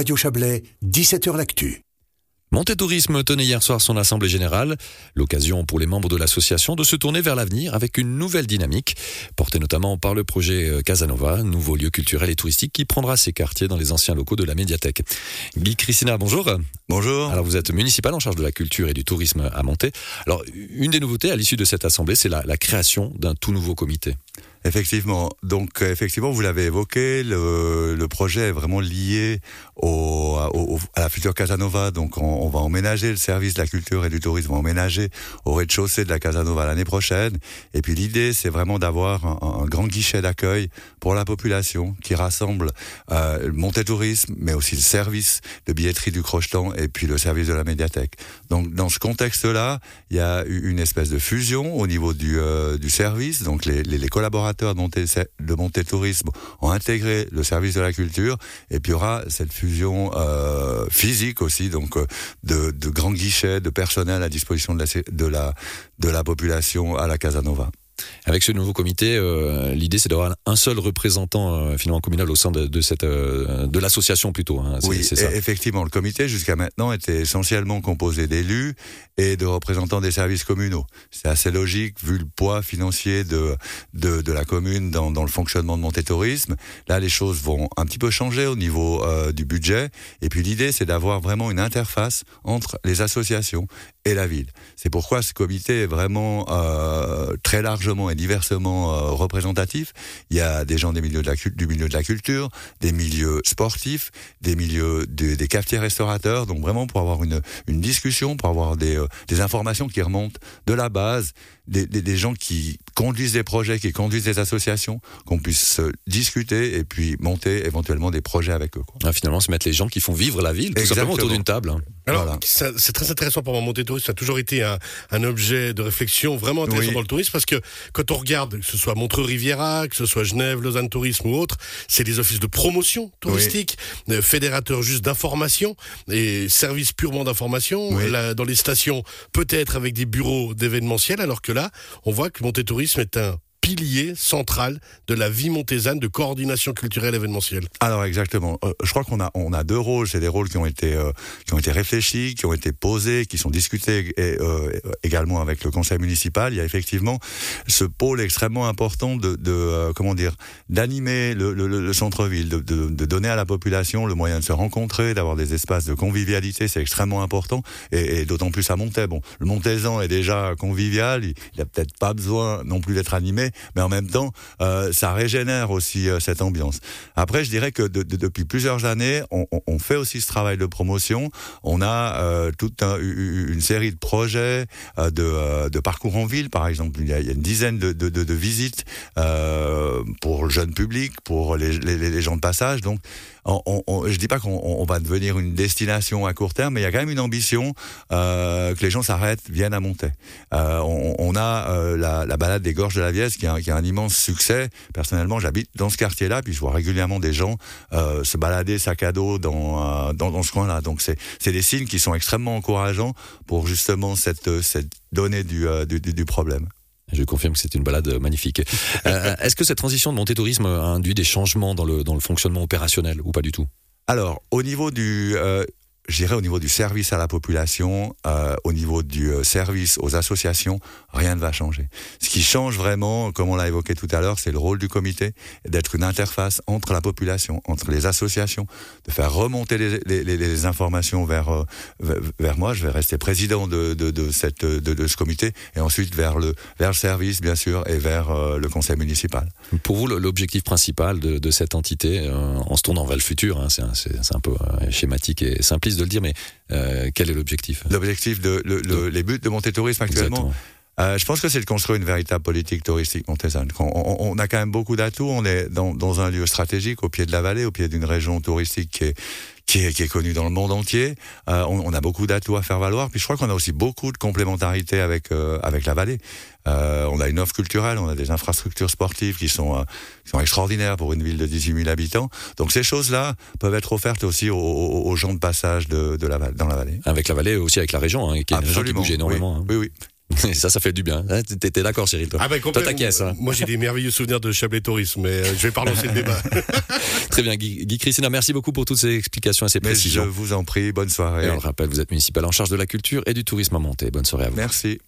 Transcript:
Radio Chablais, 17h L'Actu. Tourisme tenait hier soir son assemblée générale, l'occasion pour les membres de l'association de se tourner vers l'avenir avec une nouvelle dynamique, portée notamment par le projet euh, Casanova, nouveau lieu culturel et touristique qui prendra ses quartiers dans les anciens locaux de la médiathèque. Guy Christina, bonjour. Bonjour. Alors vous êtes municipal en charge de la culture et du tourisme à Monté. Alors une des nouveautés à l'issue de cette assemblée, c'est la, la création d'un tout nouveau comité. Effectivement. Donc, effectivement, vous l'avez évoqué, le, le, projet est vraiment lié au, au, à la future Casanova. Donc, on, on, va emménager le service de la culture et du tourisme, on va emménager au rez-de-chaussée de la Casanova l'année prochaine. Et puis, l'idée, c'est vraiment d'avoir un, un, grand guichet d'accueil pour la population qui rassemble euh, le Monté Tourisme, mais aussi le service de billetterie du Crochetan et puis le service de la médiathèque. Donc, dans ce contexte-là, il y a une espèce de fusion au niveau du, euh, du service. Donc, les, les, les collaborateurs de Monté, de Tourisme ont intégré le service de la culture et puis il y aura cette fusion euh, physique aussi, donc euh, de, de grands guichets, de personnel à disposition de la, de la, de la population à la Casanova. Avec ce nouveau comité, euh, l'idée c'est d'avoir un seul représentant euh, finalement communal au sein de, de cette euh, de l'association plutôt. Hein, oui, c'est ça. effectivement, le comité jusqu'à maintenant était essentiellement composé d'élus et de représentants des services communaux. C'est assez logique vu le poids financier de de, de la commune dans, dans, le fonctionnement de Monté Tourisme. Là, les choses vont un petit peu changer au niveau du budget. Et puis l'idée c'est d'avoir vraiment une interface entre les associations et la ville. C'est pourquoi ce comité est vraiment très largement diversement euh, représentatif. Il y a des gens des milieux du milieu de la culture, des milieux sportifs, des milieux de, des cafetiers restaurateurs, donc vraiment pour avoir une, une discussion, pour avoir des, euh, des informations qui remontent de la base, des, des, des, gens qui conduisent des projets, qui conduisent des associations, qu'on puisse discuter et puis monter éventuellement des projets avec eux. Quoi. Ah, finalement, se mettre les gens qui font vivre la ville, tout Exactement. simplement autour d'une table. Hein. Alors, voilà. c'est très intéressant pour moi, monter tourisme, ça a toujours été un, un objet de réflexion vraiment intéressant oui. dans le tourisme parce que quand on regarde, que ce soit Montreux-Riviera, que ce soit Genève, Lausanne Tourisme ou autre, c'est des offices de promotion touristique, oui. Euh, fédérateurs juste d'information et services purement d'information. Oui. Dans les stations, peut-être avec des bureaux d'événementiel, alors que là, on voit que Monté Tourisme est un pilier central de la vie montésane de coordination culturelle événementielle. Alors exactement. Euh, je crois qu'on a on a deux rôles. C'est des rôles qui ont été euh, qui ont été réfléchis, qui ont été posés, qui sont discutés et, euh, également avec le conseil municipal. Il y a effectivement ce pôle extrêmement important de, de comment dire d'animer le, le, le centre-ville, de, de, donner à la population le moyen de se rencontrer, d'avoir des espaces de convivialité. C'est extrêmement important et, d'autant plus à Montaix. Bon, le Montaisan est déjà convivial. Il, il a peut-être pas besoin non plus d'être animé mais en même temps, euh, ça régénère aussi euh, cette ambiance. Après, je dirais que de, de, depuis plusieurs années, on, fait aussi ce travail de promotion. On a euh, toute un, une série de projets de, parcours en ville, par exemple. Il y a, une dizaine de, visites pour le jeune public, pour les, gens de passage. Donc, on, on, je dis pas qu'on va devenir une destination à court terme, mais il y a quand même une ambition que les gens s'arrêtent, viennent à monter. On, a la, la, balade des gorges de la Viesse qui a, qui a un immense succès. Personnellement, j'habite dans ce quartier-là, puis je vois régulièrement des gens euh, se balader sac à dos dans, euh, dans, dans ce coin-là. Donc c'est des signes qui sont extrêmement encourageants pour justement cette, cette donnée du, euh, du, du problème. Je confirme que c'est une balade magnifique. euh, Est-ce que cette transition de montée tourisme a induit des changements dans le, dans le fonctionnement opérationnel ou pas du tout? Alors, au niveau du, euh, j'irais au niveau du service à la population, euh, au niveau du euh, service aux associations, rien ne va changer. Ce qui change vraiment, comme on l'a évoqué tout à l'heure, c'est le rôle du comité, d'être une interface entre la population, entre les associations, de faire remonter les, informations vers, euh, vers moi. Je vais rester président de, de, de ce comité, et ensuite vers le, vers le service, bien sûr, et vers le conseil municipal. Pour vous, l'objectif principal de, cette entité, en se tournant vers le futur, hein, c'est un, un peu schématique et simpliste, de le dire, mais euh, quel est l'objectif? L'objectif, de, le, le, les buts de Monté Tourisme actuellement euh, je pense que c'est de construire une véritable politique touristique montésane. On, on, on, a quand même beaucoup d'atouts. On est dans, dans, un lieu stratégique au pied de la vallée, au pied d'une région touristique qui est, qui est, qui est connue dans le monde entier. Euh, on, on, a beaucoup d'atouts à faire valoir. Puis je crois qu'on a aussi beaucoup de complémentarité avec euh, avec la vallée. On a une offre culturelle, on a des infrastructures sportives qui sont, qui sont extraordinaires pour une ville de 18 000 habitants. Donc ces choses-là peuvent être offertes aussi aux, aux, aux gens de passage de, de la, dans la vallée. Avec la vallée, aussi avec la région, hein, qui est une région qui bouge énormément. Oui, hein. oui. oui. Et ça, ça fait du bien. Hein, T'étais d'accord, Cyril toi Ah ben Toi, hein. Moi j'ai des merveilleux souvenirs de Chablais Tourisme, mais euh, je vais pas relancer le débat. Très bien, Guy, Guy Christina, merci beaucoup pour toutes ces explications et ces Mais je précisions. vous en prie, bonne Et soirée. on le rappelle, vous êtes municipal en charge de la culture et du tourisme à monter. Bonne soirée à vous. Merci.